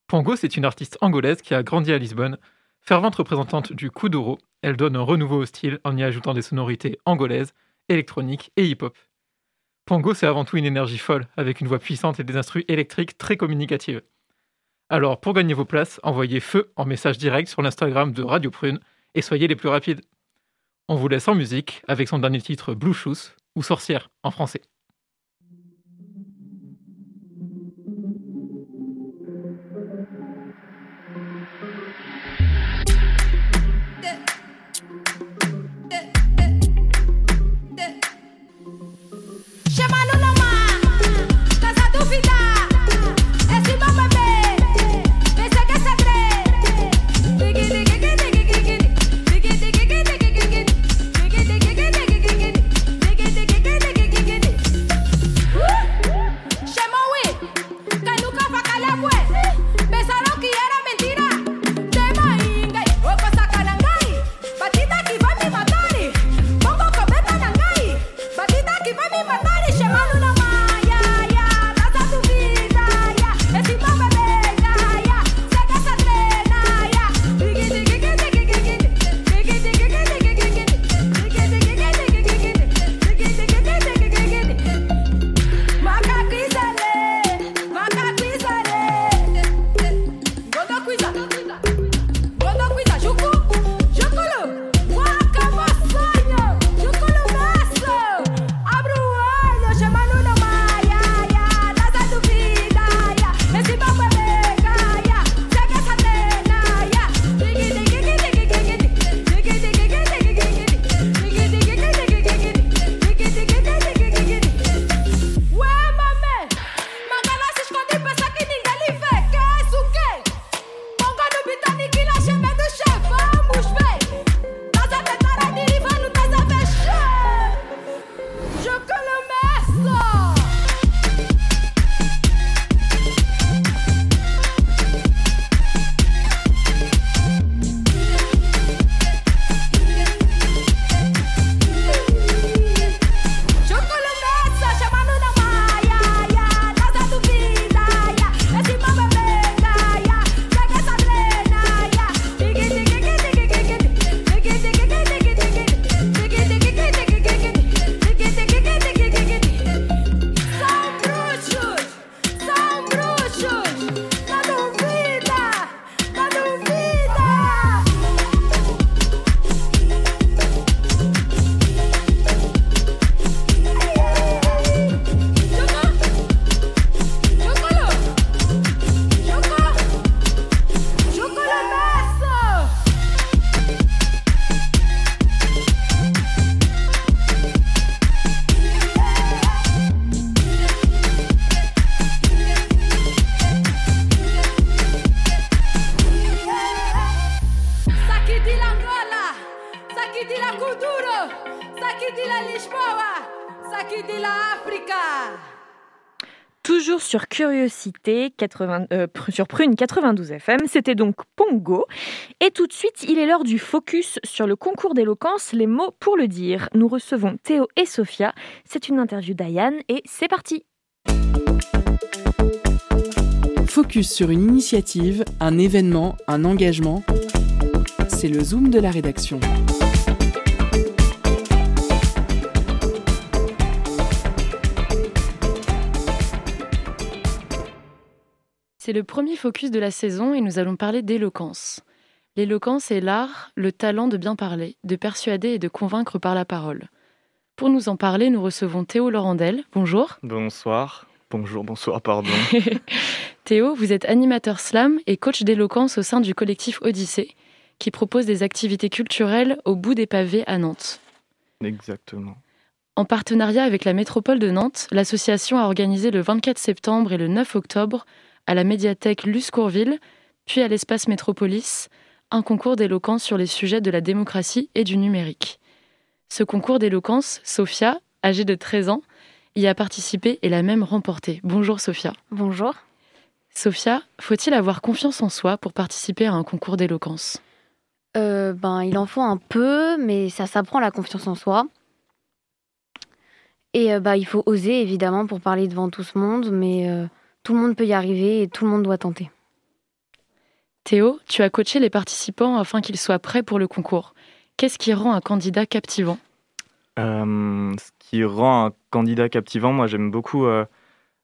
Pongo, c'est une artiste angolaise qui a grandi à Lisbonne. Fervente représentante du Kuduro, elle donne un renouveau au style en y ajoutant des sonorités angolaises, électroniques et hip-hop. Pongo, c'est avant tout une énergie folle, avec une voix puissante et des instruments électriques très communicatives. Alors, pour gagner vos places, envoyez feu en message direct sur l'Instagram de Radio Prune et soyez les plus rapides. On vous laisse en musique avec son dernier titre Blue Shoes, ou sorcière en français. Curiosité 80, euh, sur Prune 92 FM. C'était donc Pongo. Et tout de suite, il est l'heure du focus sur le concours d'éloquence, les mots pour le dire. Nous recevons Théo et Sophia. C'est une interview d'Ayane et c'est parti. Focus sur une initiative, un événement, un engagement. C'est le zoom de la rédaction. C'est le premier focus de la saison et nous allons parler d'éloquence. L'éloquence est l'art, le talent de bien parler, de persuader et de convaincre par la parole. Pour nous en parler, nous recevons Théo Laurendel. Bonjour. Bonsoir. Bonjour, bonsoir, pardon. Théo, vous êtes animateur slam et coach d'éloquence au sein du collectif Odyssée. qui propose des activités culturelles au bout des pavés à Nantes. Exactement. En partenariat avec la métropole de Nantes, l'association a organisé le 24 septembre et le 9 octobre à la médiathèque Luce Courville, puis à l'espace Métropolis, un concours d'éloquence sur les sujets de la démocratie et du numérique. Ce concours d'éloquence, Sophia, âgée de 13 ans, y a participé et l'a même remporté. Bonjour Sophia. Bonjour. Sophia, faut-il avoir confiance en soi pour participer à un concours d'éloquence? Euh, ben, il en faut un peu, mais ça s'apprend la confiance en soi. Et euh, bah, il faut oser, évidemment, pour parler devant tout ce monde, mais euh, tout le monde peut y arriver et tout le monde doit tenter. Théo, tu as coaché les participants afin qu'ils soient prêts pour le concours. Qu'est-ce qui rend un candidat captivant? Ce qui rend un candidat captivant, moi j'aime beaucoup,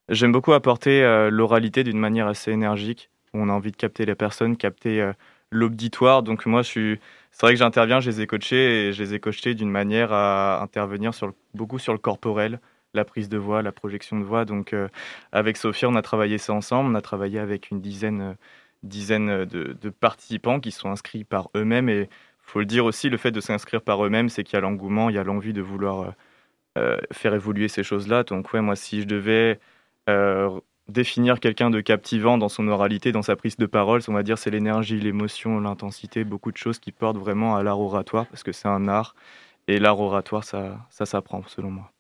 j'aime beaucoup apporter l'oralité d'une manière assez énergique. On a envie de capter les personnes, capter l'auditoire. Donc moi, je suis, c'est vrai que j'interviens, je les ai coachés et je les ai coachés d'une manière à intervenir sur beaucoup sur le corporel, la prise de voix, la projection de voix. Donc euh, avec Sophia, on a travaillé ça ensemble. On a travaillé avec une dizaine, euh, dizaine de, participants qui sont inscrits par eux-mêmes. Et faut le dire aussi, le fait de s'inscrire par eux-mêmes, c'est qu'il y a l'engouement, il y a l'envie de vouloir euh, faire évoluer ces choses-là. Donc ouais, moi, si je devais définir quelqu'un de captivant dans son oralité, dans sa prise de parole, on va dire c'est l'énergie, l'émotion, l'intensité, beaucoup de choses qui portent vraiment à l'art oratoire, parce que c'est un art, et l'art oratoire, ça, ça s'apprend, selon moi.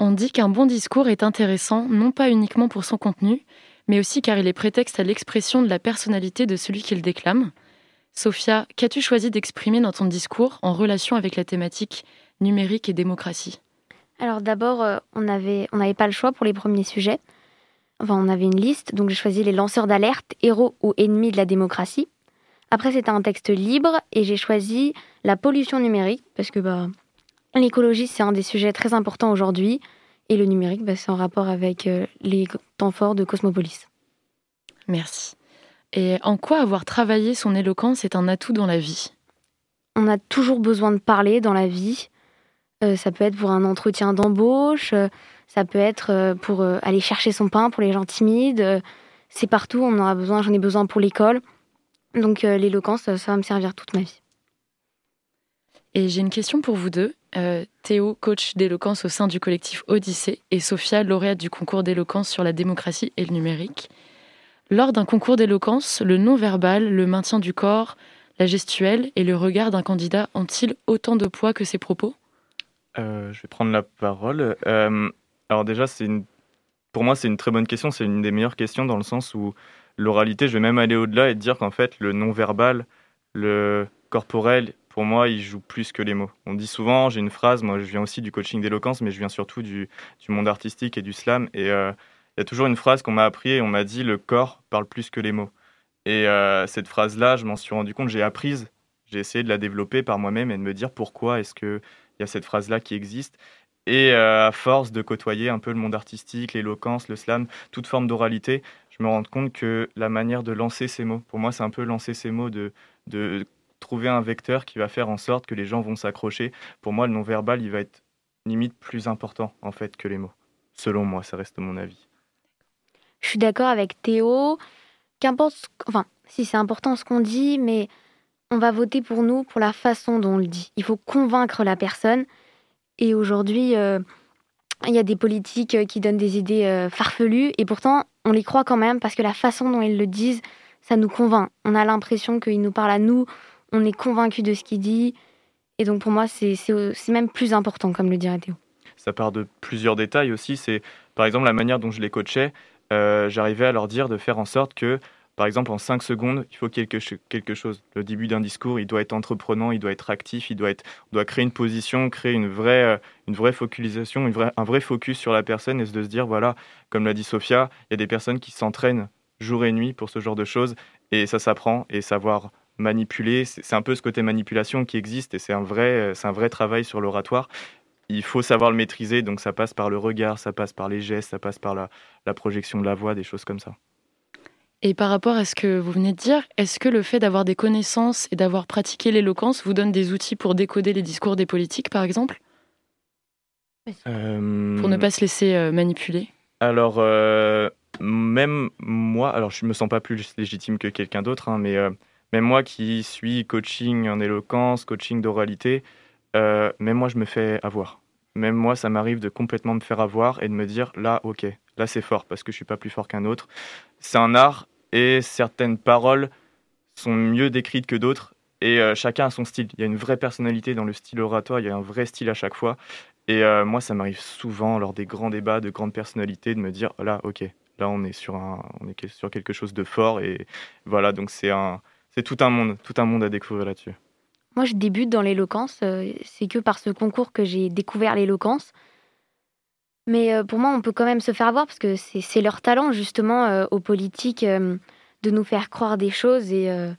On dit qu'un bon discours est intéressant, non pas uniquement pour son contenu, mais aussi car il est prétexte à l'expression de la personnalité de celui qui le déclame. Sophia, qu'as-tu choisi d'exprimer dans ton discours en relation avec la thématique numérique et démocratie? Alors d'abord, euh, on n'avait on pas le choix pour les premiers sujets. Enfin, on avait une liste, donc j'ai choisi les lanceurs d'alerte, héros ou ennemis de la démocratie. Après, c'était un texte libre et j'ai choisi la pollution numérique parce que bah, l'écologie, c'est un des sujets très importants aujourd'hui et le numérique, bah, c'est en rapport avec euh, les temps forts de Cosmopolis. Merci. Et en quoi avoir travaillé son éloquence est un atout dans la vie? On a toujours besoin de parler dans la vie. Euh, ça peut être pour un entretien d'embauche, euh, ça peut être pour aller chercher son pain pour les gens timides. c'est partout, on en a besoin, j'en ai besoin pour l'école. Donc l'éloquence, ça, va me servir toute ma vie. Et j'ai une question pour vous deux. Théo, coach d'éloquence au sein du collectif Odyssée, et Sophia, lauréate du concours d'éloquence sur la démocratie et le numérique. Lors d'un concours d'éloquence, le non-verbal, le maintien du corps, la gestuelle et le regard d'un candidat ont-ils autant de poids que ses propos? Euh, je vais prendre la parole. Euh, alors déjà, c'est pour moi, c'est une très bonne question. C'est une des meilleures questions dans le sens où l'oralité, je vais même aller au-delà et dire qu'en fait, le non-verbal, le corporel, pour moi, il joue plus que les mots. On dit souvent, j'ai une phrase, moi je viens aussi du coaching d'éloquence, mais je viens surtout du, du, monde artistique et du slam. Et euh, il y a toujours une phrase qu'on m'a appris et on m'a dit, le corps parle plus que les mots. Et cette phrase-là, je m'en suis rendu compte, j'ai apprise, j'ai essayé de la développer par moi-même et de me dire pourquoi est-ce que il y a cette phrase-là qui existe? Et euh, à force de côtoyer un peu le monde artistique, l'éloquence, le slam, toute forme d'oralité, je me rends compte que la manière de lancer ces mots, pour moi, c'est un peu lancer ces mots, de, de trouver un vecteur qui va faire en sorte que les gens vont s'accrocher. Pour moi, le non-verbal, il va être limite plus important, en fait, que les mots. Selon moi, ça reste mon avis. Je suis d'accord avec Théo. Qu'importe, enfin, si c'est important ce qu'on dit, mais on va voter pour nous pour la façon dont on le dit. Il faut convaincre la personne. Et aujourd'hui, euh, il y a des politiques euh, qui donnent des idées euh, farfelues et pourtant, on les croit quand même parce que la façon dont ils le disent, ça nous convainc. On a l'impression qu'ils nous parlent à nous, on est convaincu de ce qu'il dit. Et donc pour moi, c'est même plus important, comme le dirait Théo. Ça part de plusieurs détails aussi. C'est par exemple la manière dont je les coachais. J'arrivais à leur dire de faire en sorte que par exemple, en 5 secondes, il faut quelque, chose. Le début d'un discours, il doit être entreprenant, il doit être actif, il doit, être, on doit créer une position, créer une vraie, euh, une vraie focalisation, un vrai focus sur la personne et de se dire, voilà, comme l'a dit Sophia, il y a des personnes qui s'entraînent jour et nuit pour ce genre de choses et ça s'apprend et savoir manipuler, c'est un peu ce côté manipulation qui existe et c'est un vrai, un vrai travail sur l'oratoire. Il faut savoir le maîtriser, donc ça passe par le regard, ça passe par les gestes, ça passe par la, la projection de la voix, des choses comme ça. Et par rapport à ce que vous venez de dire, est-ce que le fait d'avoir des connaissances et d'avoir pratiqué l'éloquence vous donne des outils pour décoder les discours des politiques, par exemple? Euh, Pour ne pas se laisser euh, manipuler? Alors, euh, même moi, alors je me sens pas plus légitime que quelqu'un d'autre, hein, mais même moi qui suis coaching en éloquence, coaching d'oralité, euh, même moi, je me fais avoir. Même moi, ça m'arrive de complètement me faire avoir et de me dire là, ok, là c'est fort parce que je suis pas plus fort qu'un autre. C'est un art et certaines paroles sont mieux décrites que d'autres et euh, chacun a son style. Il y a une vraie personnalité dans le style oratoire, il y a un vrai style à chaque fois. Et euh, moi, ça m'arrive souvent lors des grands débats de grandes personnalités de me dire là, ok, là on est sur un, on est sur quelque chose de fort et voilà. Donc c'est un, c'est tout un monde, tout un monde à découvrir là-dessus. Moi, je débute dans l'éloquence. euh, C'est que par ce concours que j'ai découvert l'éloquence. Mais euh, pour moi, on peut quand même se faire voir parce que c'est leur talent, justement, euh, aux politiques, euh, de nous faire croire des choses. Et euh,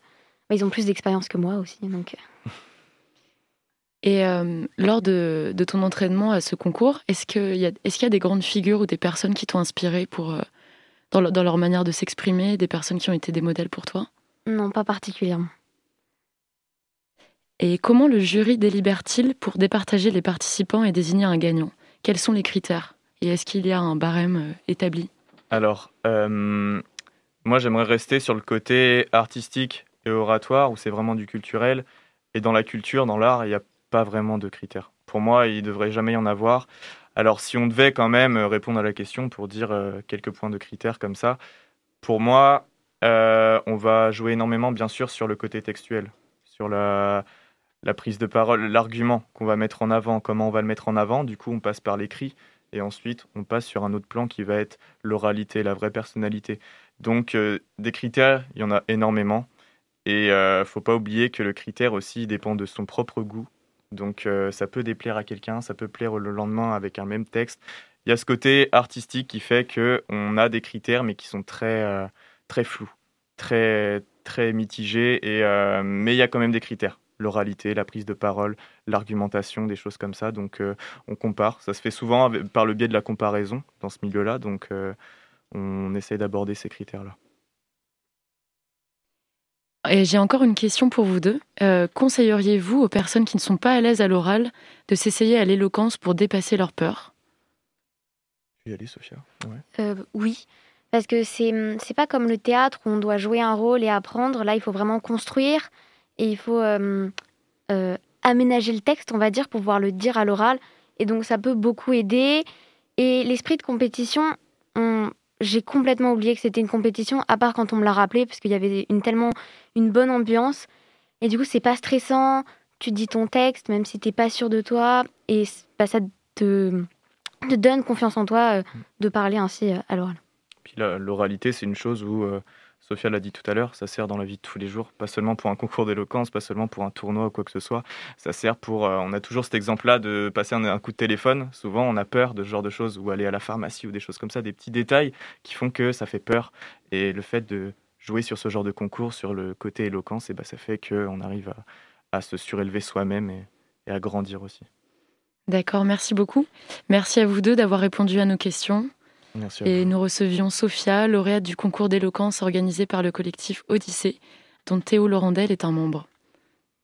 bah, ils ont plus d'expérience que moi aussi. Donc. Et euh, lors de, de ton entraînement à ce concours, est-ce qu'il y, y a des grandes figures ou des personnes qui t'ont inspiré pour, euh, dans, le- dans leur manière de s'exprimer, des personnes qui ont été des modèles pour toi? Non, pas particulièrement. Et comment le jury délibère-t-il pour départager les participants et désigner un gagnant? Quels sont les critères? Et est-ce qu'il y a un barème euh, établi? Alors, euh, moi j'aimerais rester sur le côté artistique et oratoire où c'est vraiment du culturel. Et dans la culture, dans l'art, il n'y a pas vraiment de critères. Pour moi, il ne devrait jamais y en avoir. Alors, si on devait quand même euh, répondre à la question pour dire quelques points de critères comme ça, pour moi, euh, on va jouer énormément, bien sûr, sur le côté textuel, sur la, prise de parole, l'argument qu'on va mettre en avant, comment on va le mettre en avant. Du coup, on passe par l'écrit et ensuite, on passe sur un autre plan qui va être l'oralité, la vraie personnalité. Donc, euh, des critères, il y en a énormément. Et euh, faut pas oublier que le critère aussi dépend de son propre goût. Donc, euh, ça peut déplaire à quelqu'un, ça peut plaire le lendemain avec un même texte. Il y a ce côté artistique qui fait que on a des critères, mais qui sont très, très flous, très, très mitigés. Et, euh, mais il y a quand même des critères. L'oralité, la prise de parole, l'argumentation, des choses comme ça. Donc, euh, on compare. Ça se fait souvent avec- par le biais de la comparaison dans ce milieu-là. Donc, euh, on essaie d'aborder ces critères-là. Et j'ai encore une question pour vous deux. Euh, Conseilleriez-vous aux personnes qui ne sont pas à l'aise à l'oral de s'essayer à l'éloquence pour dépasser leur peur Tu y aller, Sophia Ouais. Euh, oui, parce que c'est hum, c'est pas comme le théâtre où on doit jouer un rôle et apprendre. Là, il faut vraiment construire et il faut euh, euh, aménager le texte, on va dire, pour pouvoir le dire à l'oral. Et donc, ça peut beaucoup aider. Et l'esprit de compétition, on- j'ai complètement oublié que c'était une compétition, à part quand on me l'a rappelé, parce qu'il y avait une, tellement une bonne ambiance. Et du coup, c'est pas stressant. Tu dis ton texte, même si t'es pas sûr de toi. Et bah, ça te, donne confiance en toi euh, de parler ainsi à l'oral. L'oralité, c'est une chose où, euh, Sophia l'a dit tout à l'heure, ça sert dans la vie de tous les jours, pas seulement pour un concours d'éloquence, pas seulement pour un tournoi ou quoi que ce soit. Ça sert pour. euh, on a toujours cet exemple-là de passer un, coup de téléphone. Souvent, on a peur de ce genre de choses, ou aller à la pharmacie ou des choses comme ça, des petits détails qui font que ça fait peur. Et le fait de jouer sur ce genre de concours, sur le côté éloquence, et ben, ça fait qu'on arrive à, se surélever soi-même et à grandir aussi. D'accord, merci beaucoup. Merci à vous deux d'avoir répondu à nos questions. Merci Et nous recevions Sophia, lauréate du concours d'éloquence organisé par le collectif Odyssée, dont Théo Laurandel est un membre.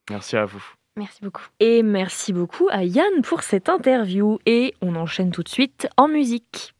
Merci à vous. Merci beaucoup. Et merci beaucoup à Yann pour cette interview. Et on enchaîne tout de suite en musique.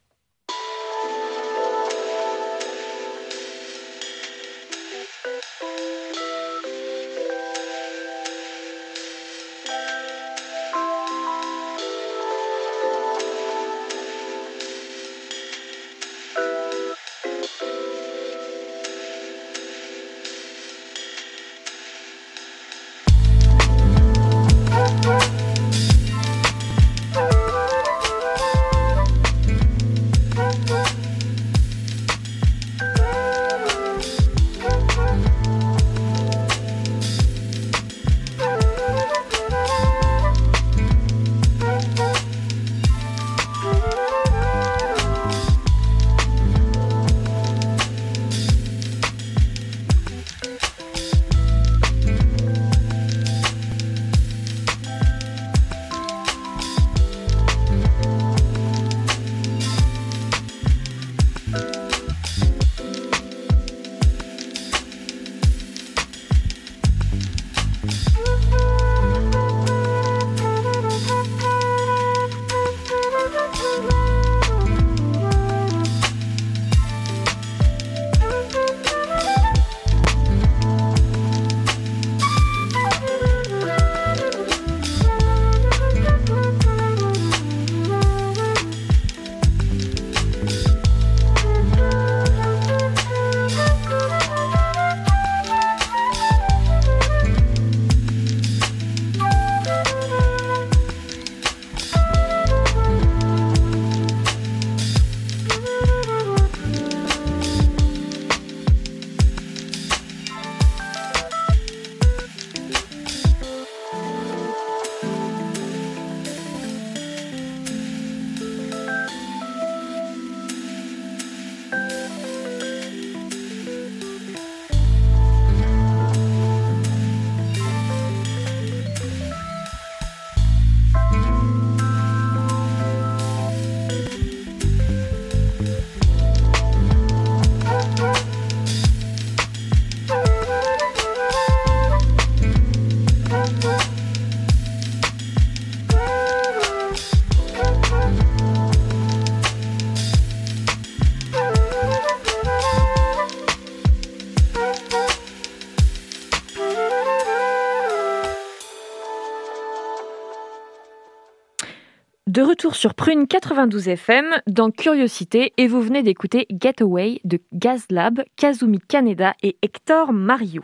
Retour sur Prune 92 FM dans Curiosité et vous venez d'écouter Getaway de Gazlab, Kazumi Kaneda et Hector Mario.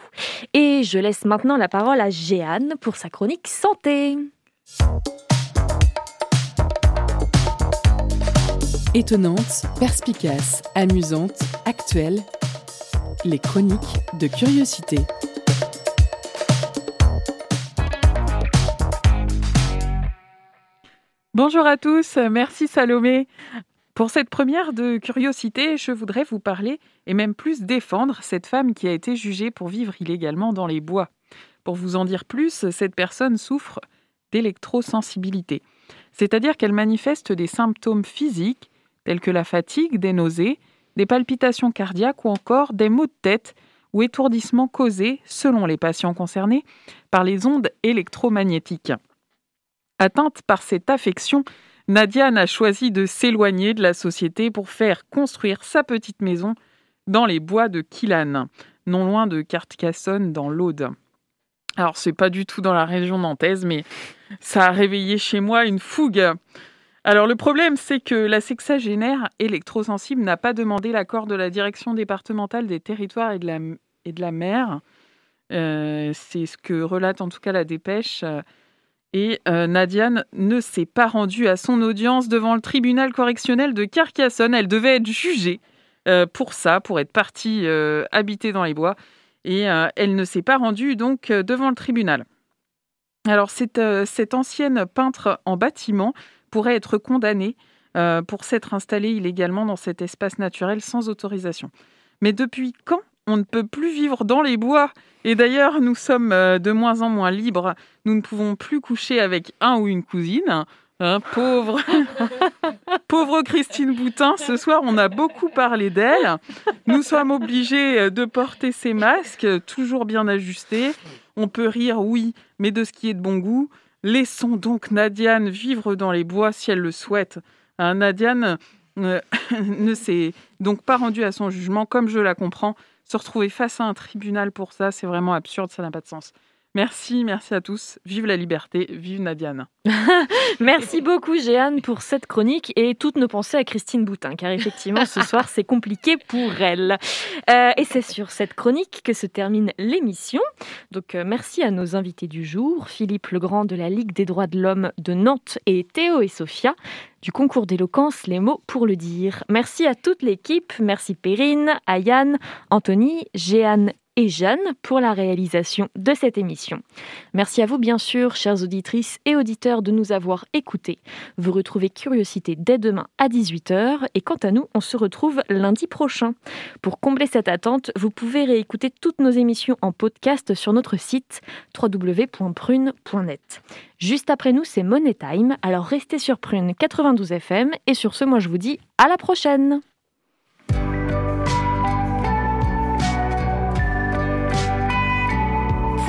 Et je laisse maintenant la parole à Jeanne pour sa chronique santé. Étonnante, perspicace, amusante, actuelle, les chroniques de Curiosité. Bonjour à tous, merci Salomé. Pour cette première de curiosité, je voudrais vous parler et même plus défendre cette femme qui a été jugée pour vivre illégalement dans les bois. Pour vous en dire plus, cette personne souffre d'électrosensibilité, c'est-à-dire qu'elle manifeste des symptômes physiques tels que la fatigue, des nausées, des palpitations cardiaques ou encore des maux de tête ou étourdissements causés, selon les patients concernés, par les ondes électromagnétiques. Atteinte par cette affection, Nadiane a choisi de s'éloigner de la société pour faire construire sa petite maison dans les bois de Quillan, non loin de Carcassonne dans l'Aude. Alors c'est pas du tout dans la région nantaise, mais ça a réveillé chez moi une fougue. Alors le problème, c'est que la sexagénaire électrosensible n'a pas demandé l'accord de la direction départementale des territoires et de la, et de la mer. Euh, c'est ce que relate en tout cas la dépêche. Et euh, Nadiane ne s'est pas rendue à son audience devant le tribunal correctionnel de Carcassonne. Elle devait être jugée euh, pour ça, pour être partie euh, habiter dans les bois. Et elle ne s'est pas rendue donc devant le tribunal. Alors cette, ancienne peintre en bâtiment pourrait être condamnée pour s'être installée illégalement dans cet espace naturel sans autorisation. Mais depuis quand on ne peut plus vivre dans les bois. Et d'ailleurs, nous sommes euh, de moins en moins libres. Nous ne pouvons plus coucher avec un ou une cousine. Hein, pauvre, pauvre Christine Boutin, ce soir on a beaucoup parlé d'elle. Nous sommes obligés euh, de porter ces masques, toujours bien ajustés. On peut rire, oui, mais de ce qui est de bon goût. Laissons donc Nadiane vivre dans les bois si elle le souhaite. Hein, Nadiane euh, ne s'est donc pas rendue à son jugement, comme je la comprends se retrouver face à un tribunal pour ça, c'est vraiment absurde, ça n'a pas de sens. Merci, merci à tous. Vive la liberté, vive Nadiane. merci beaucoup Jeanne pour cette chronique et toutes nos pensées à Christine Boutin, car effectivement ce soir c'est compliqué pour elle. Euh, et c'est sur cette chronique que se termine l'émission. Donc euh, merci à nos invités du jour, Philippe Legrand de la Ligue des droits de l'homme de Nantes et Théo et Sophia du concours d'éloquence Les mots pour le dire. Merci à toute l'équipe, merci Perrine, Ayane, Anthony, Jeanne et Jeanne pour la réalisation de cette émission. Merci à vous bien sûr, chères auditrices et auditeurs, de nous avoir écoutés. Vous retrouvez Curiosité dès demain à 18h et quant à nous, on se retrouve lundi prochain. Pour combler cette attente, vous pouvez réécouter toutes nos émissions en podcast sur notre site www.prune.net. Juste après nous, c'est Money Time, alors restez sur Prune 92 FM et sur ce, moi je vous dis à la prochaine.